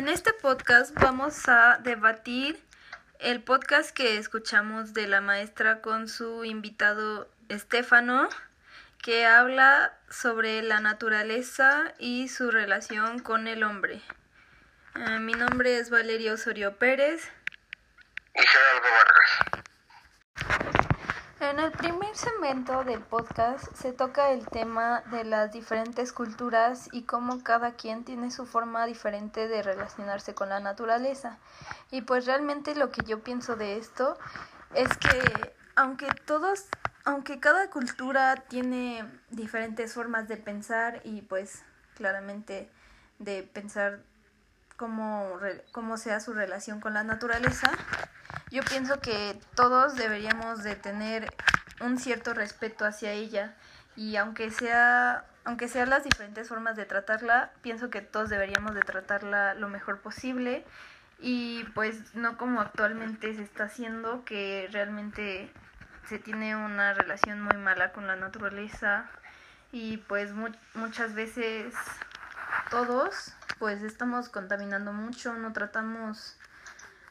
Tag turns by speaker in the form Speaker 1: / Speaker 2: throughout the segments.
Speaker 1: En este podcast vamos a debatir el podcast que escuchamos de la maestra con su invitado Estefano, que habla sobre la naturaleza y su relación con el hombre. Eh, mi nombre es Valeria Osorio Pérez.
Speaker 2: Y Gerardo Vargas.
Speaker 1: En el primer segmento del podcast se toca el tema de las diferentes culturas y cómo cada quien tiene su forma diferente de relacionarse con la naturaleza. Y pues realmente lo que yo pienso de esto es que aunque todos, aunque cada cultura tiene diferentes formas de pensar y pues claramente de pensar cómo, cómo sea su relación con la naturaleza, yo pienso que todos deberíamos de tener un cierto respeto hacia ella. Y aunque sea aunque sean las diferentes formas de tratarla, pienso que todos deberíamos de tratarla lo mejor posible. Y pues no como actualmente se está haciendo que realmente se tiene una relación muy mala con la naturaleza. Y pues muchas veces todos pues estamos contaminando mucho, no tratamos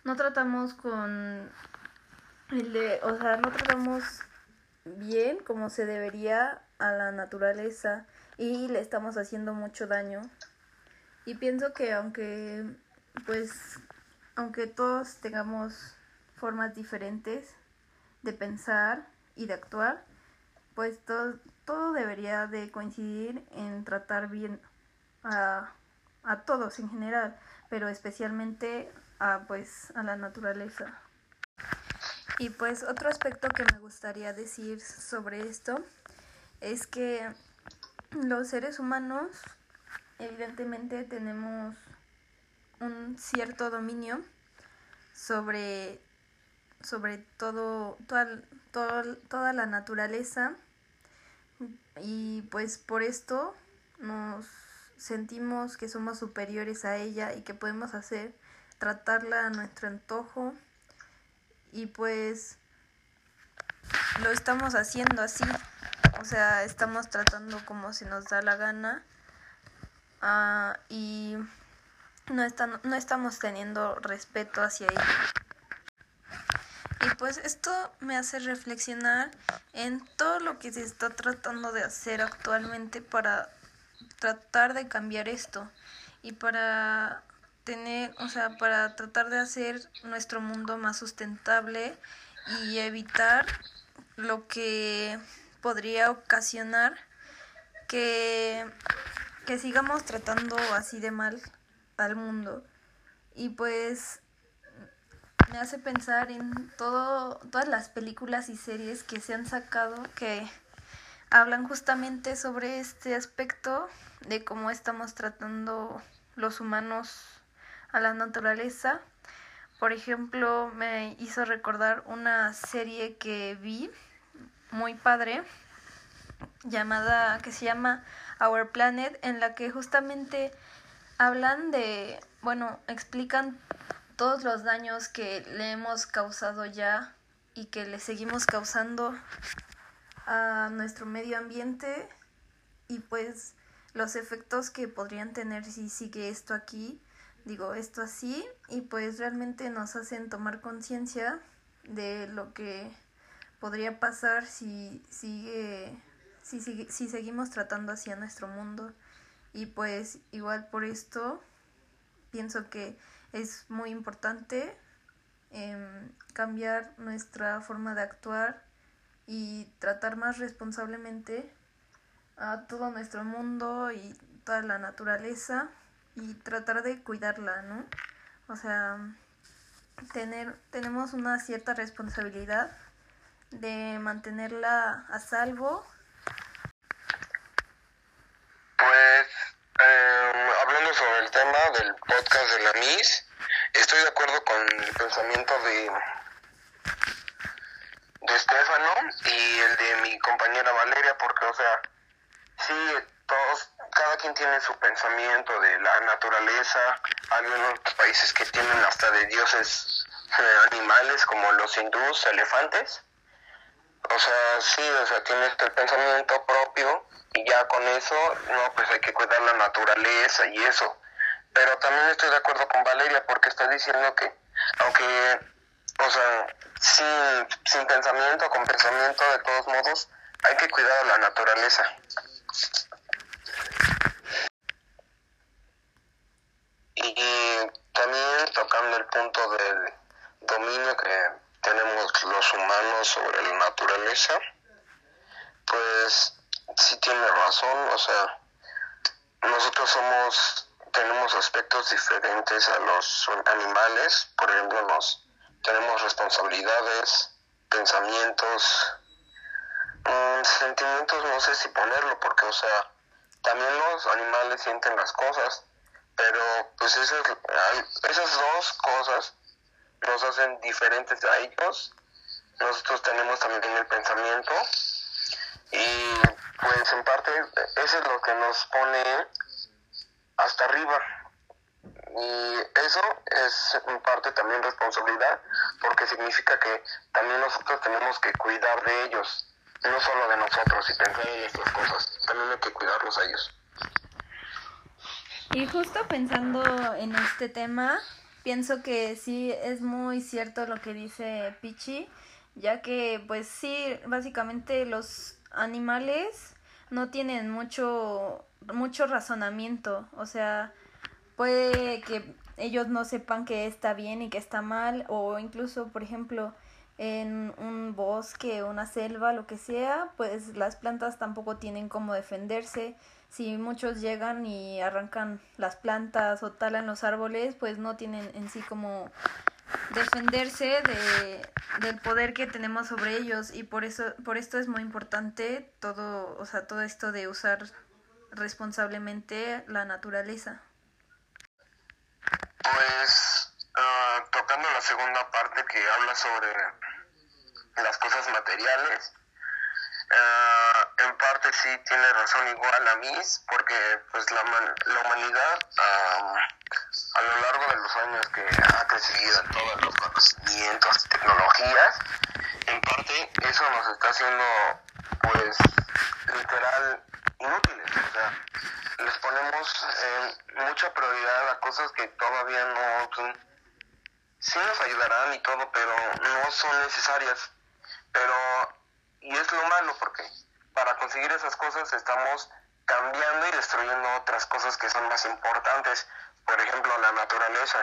Speaker 1: no tratamos con el de, o sea, no tratamos bien como se debería a la naturaleza y le estamos haciendo mucho daño. Y pienso que aunque pues aunque todos tengamos formas diferentes de pensar y de actuar, pues todo, todo debería de coincidir en tratar bien a, a todos en general, pero especialmente a pues a la naturaleza. Y pues otro aspecto que me gustaría decir sobre esto es que los seres humanos evidentemente tenemos un cierto dominio sobre sobre todo toda, toda la naturaleza y pues por esto nos sentimos que somos superiores a ella y que podemos hacer tratarla a nuestro antojo. Y pues lo estamos haciendo así, o sea, estamos tratando como se nos da la gana. Uh, y no, están, no estamos teniendo respeto hacia ella. Y pues esto me hace reflexionar en todo lo que se está tratando de hacer actualmente para tratar de cambiar esto. Y para tener, o sea, para tratar de hacer nuestro mundo más sustentable y evitar lo que podría ocasionar que, que sigamos tratando así de mal al mundo. Y pues me hace pensar en todo, todas las películas y series que se han sacado que hablan justamente sobre este aspecto de cómo estamos tratando los humanos a la naturaleza. Por ejemplo, me hizo recordar una serie que vi muy padre llamada que se llama Our Planet en la que justamente hablan de, bueno, explican todos los daños que le hemos causado ya y que le seguimos causando a nuestro medio ambiente y pues los efectos que podrían tener si sigue esto aquí digo esto así y pues realmente nos hacen tomar conciencia de lo que podría pasar si sigue si, si seguimos tratando así a nuestro mundo. Y pues igual por esto pienso que es muy importante em, cambiar nuestra forma de actuar y tratar más responsablemente a todo nuestro mundo y toda la naturaleza y tratar de cuidarla, ¿no? O sea, tener, tenemos una cierta responsabilidad de mantenerla a salvo.
Speaker 2: Pues, eh, hablando sobre el tema del podcast de la MIS, estoy de acuerdo con el pensamiento de, de Estefano y el de mi compañera Valeria, porque, o sea, sí, todos cada quien tiene su pensamiento de la naturaleza, hay unos países que tienen hasta de dioses eh, animales como los hindús, elefantes. O sea, sí, o sea, tienes el pensamiento propio y ya con eso, no, pues hay que cuidar la naturaleza y eso. pero también estoy de acuerdo con Valeria porque está diciendo que, aunque, o sea, sin, sin pensamiento, con pensamiento, de todos modos, hay que cuidar la naturaleza. Y también tocando el punto del dominio que tenemos los humanos sobre la naturaleza, pues sí tiene razón, o sea, nosotros somos, tenemos aspectos diferentes a los animales, por ejemplo, nos, tenemos responsabilidades, pensamientos, mm, sentimientos, no sé si ponerlo, porque, o sea, también los animales sienten las cosas, pero pues esas, esas dos cosas nos hacen diferentes a ellos. Nosotros tenemos también el pensamiento y pues en parte eso es lo que nos pone hasta arriba. Y eso es en parte también responsabilidad porque significa que también nosotros tenemos que cuidar de ellos, no solo de nosotros y pensar en estas cosas, también hay que cuidarlos a ellos.
Speaker 1: Y justo pensando en este tema, pienso que sí es muy cierto lo que dice Pichi, ya que pues sí, básicamente los animales no tienen mucho mucho razonamiento, o sea, puede que ellos no sepan que está bien y que está mal o incluso, por ejemplo, en un bosque, una selva, lo que sea, pues las plantas tampoco tienen cómo defenderse si muchos llegan y arrancan las plantas o talan los árboles, pues no tienen en sí como defenderse de, del poder que tenemos sobre ellos. Y por eso por esto es muy importante todo o sea todo esto de usar responsablemente la naturaleza.
Speaker 2: Pues uh, tocando la segunda parte que habla sobre las cosas materiales Uh, en parte sí tiene razón igual a mí, porque pues la, la humanidad a lo largo de los años que ha crecido en todos los conocimientos y tecnologías, en parte eso nos está haciendo pues literal inútiles. O sea, les ponemos eh, mucha prioridad a cosas que todavía no son, sí nos ayudarán y todo, pero no son necesarias. Pero y es lo malo porque para conseguir esas cosas estamos cambiando y destruyendo otras cosas que son más importantes, por ejemplo la naturaleza.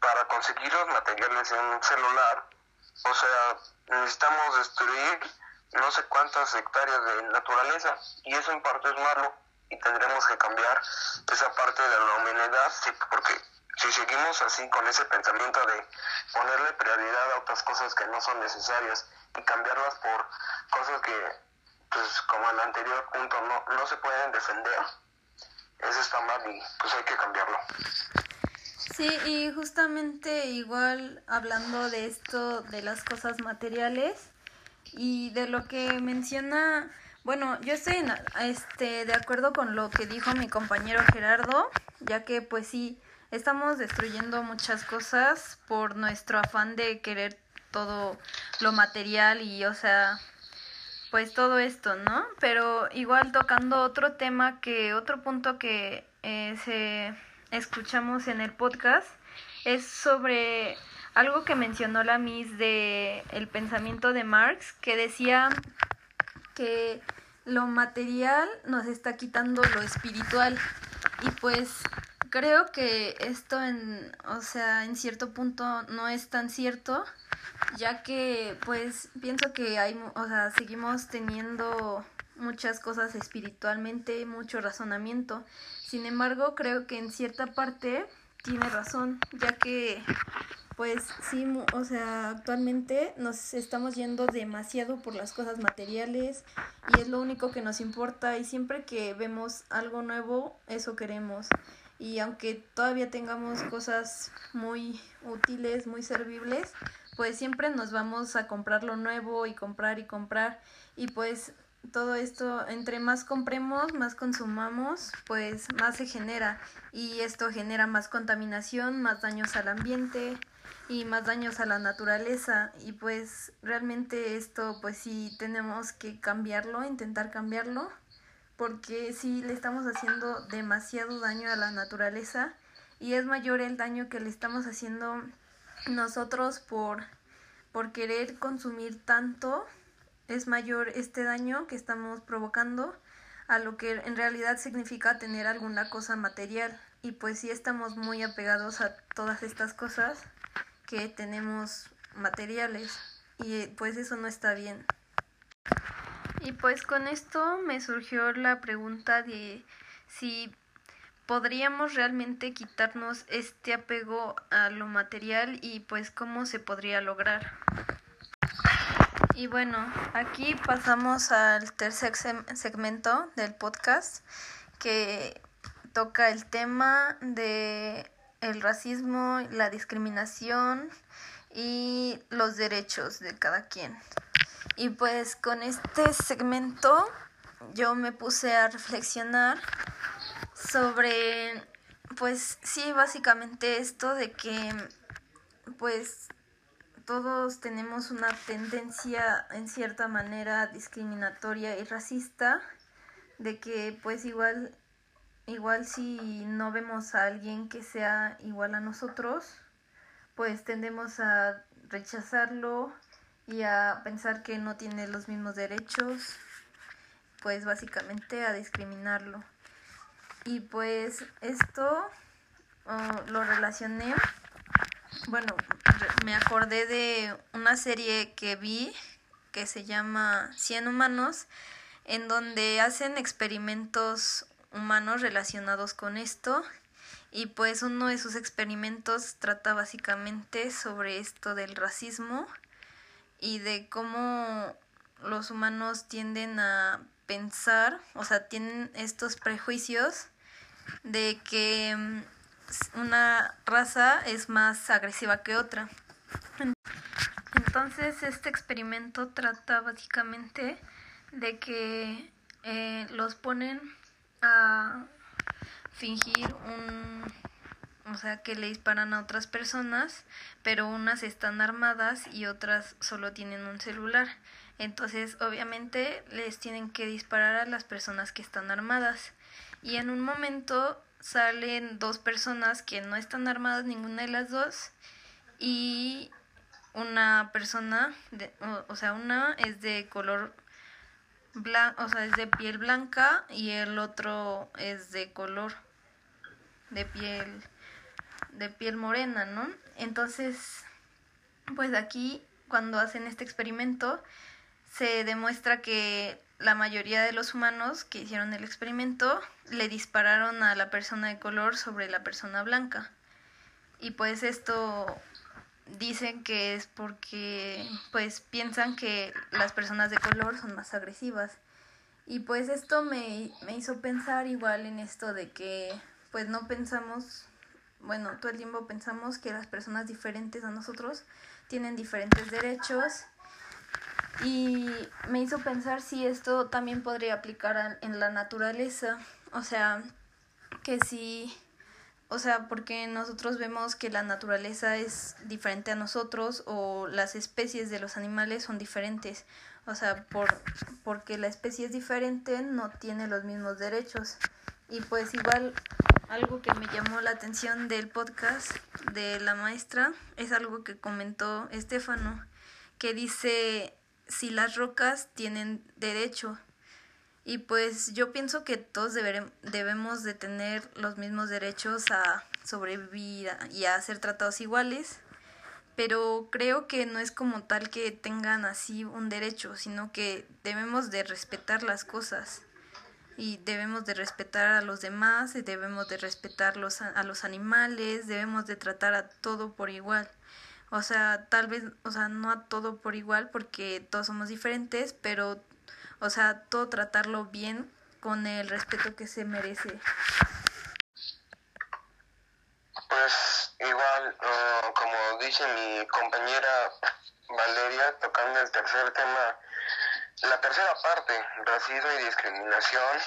Speaker 2: Para conseguir los materiales en un celular, o sea, necesitamos destruir no sé cuántas hectáreas de naturaleza y eso en parte es malo y tendremos que cambiar esa parte de la humanidad porque si seguimos así con ese pensamiento de ponerle prioridad a otras cosas que no son necesarias y cambiarlas por cosas que, pues como el anterior punto, no, no se pueden defender, eso está mal y pues hay que cambiarlo.
Speaker 1: Sí, y justamente igual hablando de esto, de las cosas materiales y de lo que menciona, bueno, yo estoy este, de acuerdo con lo que dijo mi compañero Gerardo, ya que pues sí, estamos destruyendo muchas cosas por nuestro afán de querer todo lo material y, o sea, pues todo esto, ¿no? Pero igual tocando otro tema que, otro punto que eh, se escuchamos en el podcast es sobre algo que mencionó la Miss de el pensamiento de Marx, que decía que lo material nos está quitando lo espiritual. Y pues creo que esto en, o sea, en cierto punto no es tan cierto, ya que pues pienso que hay, o sea, seguimos teniendo muchas cosas espiritualmente, mucho razonamiento. Sin embargo, creo que en cierta parte tiene razón, ya que pues sí, o sea, actualmente nos estamos yendo demasiado por las cosas materiales y es lo único que nos importa y siempre que vemos algo nuevo, eso queremos. Y aunque todavía tengamos cosas muy útiles, muy servibles, pues siempre nos vamos a comprar lo nuevo y comprar y comprar. Y pues todo esto, entre más compremos, más consumamos, pues más se genera. Y esto genera más contaminación, más daños al ambiente y más daños a la naturaleza. Y pues realmente esto pues sí tenemos que cambiarlo, intentar cambiarlo porque sí le estamos haciendo demasiado daño a la naturaleza y es mayor el daño que le estamos haciendo nosotros por, por querer consumir tanto, es mayor este daño que estamos provocando a lo que en realidad significa tener alguna cosa material. Y pues sí estamos muy apegados a todas estas cosas que tenemos materiales y pues eso no está bien. Y pues con esto me surgió la pregunta de si podríamos realmente quitarnos este apego a lo material y pues cómo se podría lograr. Y bueno, aquí pasamos al tercer segmento del podcast que toca el tema de el racismo, la discriminación y los derechos de cada quien. Y pues con este segmento yo me puse a reflexionar sobre pues sí, básicamente esto de que pues todos tenemos una tendencia en cierta manera discriminatoria y racista de que pues igual igual si no vemos a alguien que sea igual a nosotros pues tendemos a rechazarlo y a pensar que no tiene los mismos derechos pues básicamente a discriminarlo y pues esto oh, lo relacioné bueno, me acordé de una serie que vi que se llama Cien humanos, en donde hacen experimentos humanos relacionados con esto. Y pues uno de sus experimentos trata básicamente sobre esto del racismo y de cómo los humanos tienden a pensar, o sea, tienen estos prejuicios de que mm, una raza es más agresiva que otra. Entonces este experimento trata básicamente de que eh, los ponen a fingir un o sea que le disparan a otras personas pero unas están armadas y otras solo tienen un celular. Entonces obviamente les tienen que disparar a las personas que están armadas. Y en un momento salen dos personas que no están armadas ninguna de las dos y una persona, de, o, sea, una es de color blanco, o sea, es de piel blanca y el otro es de color de piel de piel morena, ¿no? Entonces, pues aquí cuando hacen este experimento se demuestra que la mayoría de los humanos que hicieron el experimento le dispararon a la persona de color sobre la persona blanca. Y pues esto dicen que es porque pues piensan que las personas de color son más agresivas. Y pues esto me, me hizo pensar igual en esto de que pues no pensamos, bueno, todo el tiempo pensamos que las personas diferentes a nosotros tienen diferentes derechos. Y me hizo pensar si esto también podría aplicar en la naturaleza, o sea, que si, o sea, porque nosotros vemos que la naturaleza es diferente a nosotros o las especies de los animales son diferentes, o sea, por, porque la especie es diferente no tiene los mismos derechos. Y pues igual algo que me llamó la atención del podcast de la maestra es algo que comentó Estefano, que dice si las rocas tienen derecho. Y pues yo pienso que todos debemos de tener los mismos derechos a sobrevivir y a ser tratados iguales, pero creo que no es como tal que tengan así un derecho, sino que debemos de respetar las cosas y debemos de respetar a los demás, y debemos de respetar los, a los animales, debemos de tratar a todo por igual. O sea, tal vez, o sea, no a todo por igual porque todos somos diferentes, pero, o sea, todo tratarlo bien con el respeto que se merece.
Speaker 2: Pues igual, uh, como dice mi compañera Valeria, tocando el tercer tema, la tercera parte, racismo y discriminación,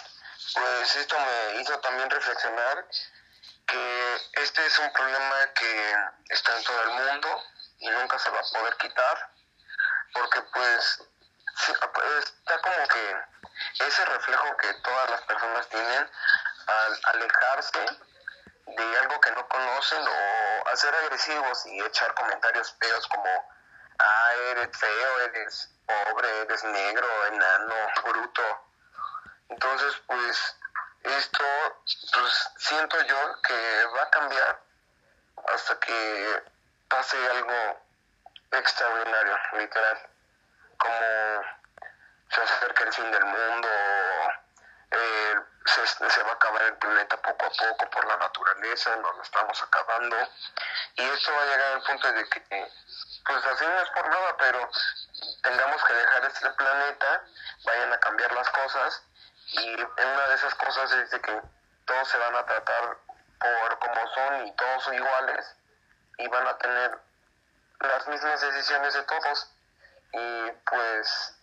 Speaker 2: pues esto me hizo también reflexionar que este es un problema que está en todo el mundo, y nunca se va a poder quitar porque pues, pues está como que ese reflejo que todas las personas tienen al alejarse de algo que no conocen o a ser agresivos y echar comentarios feos como, ah, eres feo, eres pobre, eres negro, enano, bruto. Entonces, pues, esto, pues, siento yo que va a cambiar hasta que pase algo extraordinario, literal, como se acerca el fin del mundo, eh, se, va a acabar el planeta poco a poco por la naturaleza, nos lo estamos acabando, y esto va a llegar al punto de que, pues así no es por nada, pero tengamos que dejar este planeta, vayan a cambiar las cosas, y una de esas cosas es de que todos se van a tratar por como son y todos son iguales, y van a tener las mismas decisiones de todos. Y pues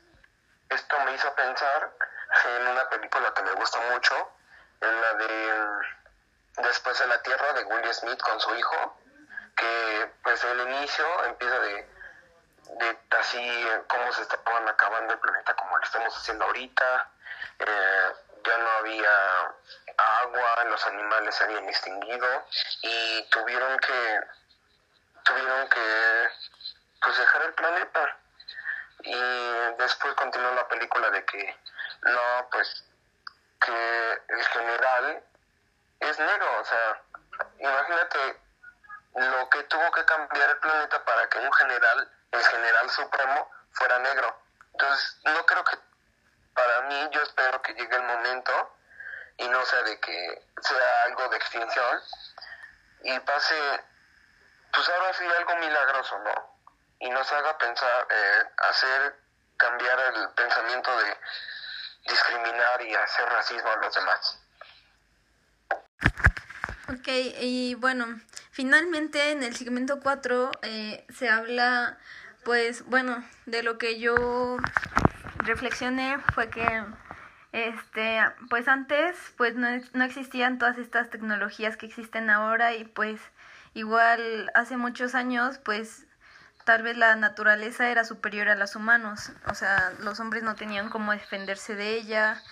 Speaker 2: esto me hizo pensar en una película que me gusta mucho, en la de Después de la Tierra de Will Smith con su hijo, que pues el inicio empieza de, de así cómo se estaban acabando el planeta como lo estamos haciendo ahorita, eh, ya no había agua, los animales se habían extinguido y tuvieron que tuvieron que pues dejar el planeta. Y después continuó la película de que no pues que el general es negro o sea imagínate lo que tuvo que cambiar el planeta para que un general el general supremo fuera negro entonces no creo que para mí yo espero que llegue el momento y no sea de que sea algo de extinción y pase pues ahora sí algo milagroso, ¿no? Y nos haga pensar, eh, hacer cambiar el pensamiento de discriminar y hacer racismo a los demás.
Speaker 1: Ok, y bueno, finalmente en el segmento 4 eh, se habla, pues bueno, de lo que yo reflexioné fue que, este, pues antes, pues no, no existían todas estas tecnologías que existen ahora y pues Igual hace muchos años, pues tal vez la naturaleza era superior a los humanos, o sea, los hombres no tenían cómo defenderse de ella,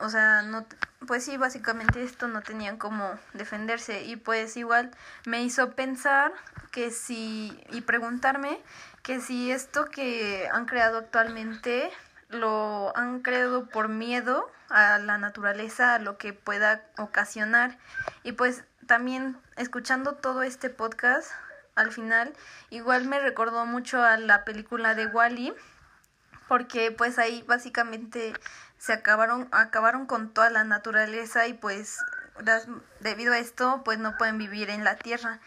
Speaker 1: o sea, no, pues sí, básicamente esto no tenían cómo defenderse. Y pues igual me hizo pensar que si y preguntarme que si esto que han creado actualmente lo han creado por miedo a la naturaleza, a lo que pueda ocasionar. Y pues también escuchando todo este podcast al final, igual me recordó mucho a la película de Wally, porque pues ahí básicamente se acabaron, acabaron con toda la naturaleza y pues debido a esto pues no pueden vivir en la tierra.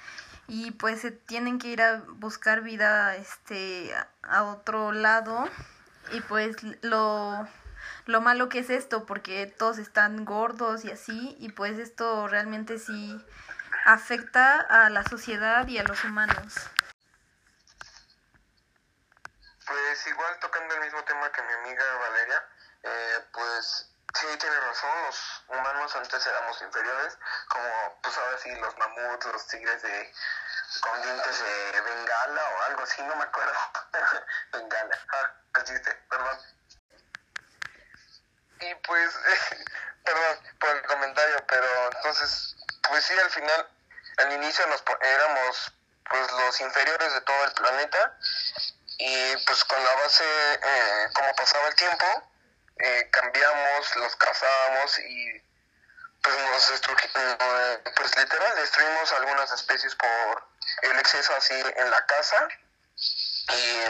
Speaker 1: Y pues se tienen que ir a buscar vida este a otro lado. Y pues lo lo malo que es esto, porque todos están gordos y así, y pues esto realmente sí afecta a la sociedad y a los humanos.
Speaker 2: Pues igual tocando el mismo tema que mi amiga Valeria, eh, pues sí tiene razón, los humanos antes éramos inferiores, como pues ahora sí los mamuts, los tigres de con dientes de bengala o algo así, no me acuerdo. bengala, ah, así perdón. Y pues, perdón por el comentario, pero entonces, pues sí, al final, al inicio nos éramos pues los inferiores de todo el planeta y pues con la base, eh, como pasaba el tiempo, eh, cambiamos, los cazábamos y pues nos destruimos, pues literal destruimos algunas especies por el exceso así en la casa y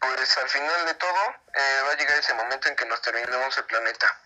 Speaker 2: pues al final de todo eh, va a llegar ese momento en que nos terminemos el planeta.